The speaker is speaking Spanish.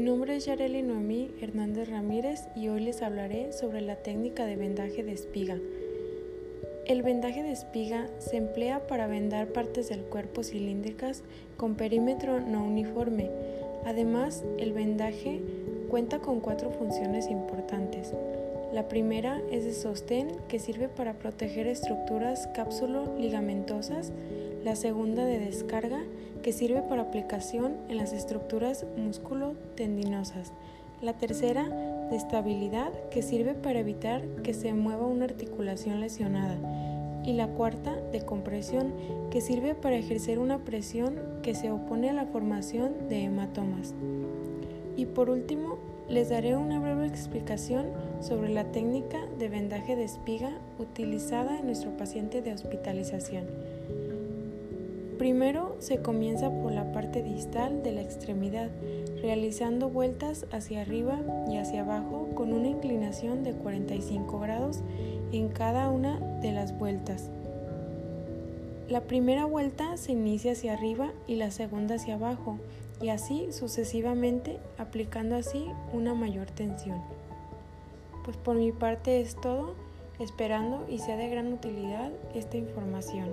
nombre es Yareli Noemí Hernández Ramírez y hoy les hablaré sobre la técnica de vendaje de espiga. El vendaje de espiga se emplea para vendar partes del cuerpo cilíndricas con perímetro no uniforme. Además, el vendaje cuenta con cuatro funciones importantes. La primera es de sostén que sirve para proteger estructuras cápsulo-ligamentosas. La segunda de descarga que sirve para aplicación en las estructuras músculo-tendinosas. La tercera de estabilidad que sirve para evitar que se mueva una articulación lesionada. Y la cuarta de compresión que sirve para ejercer una presión que se opone a la formación de hematomas. Y por último, les daré una breve explicación sobre la técnica de vendaje de espiga utilizada en nuestro paciente de hospitalización. Primero se comienza por la parte distal de la extremidad, realizando vueltas hacia arriba y hacia abajo con una inclinación de 45 grados en cada una de las vueltas. La primera vuelta se inicia hacia arriba y la segunda hacia abajo, y así sucesivamente, aplicando así una mayor tensión. Pues por mi parte es todo, esperando y sea de gran utilidad esta información.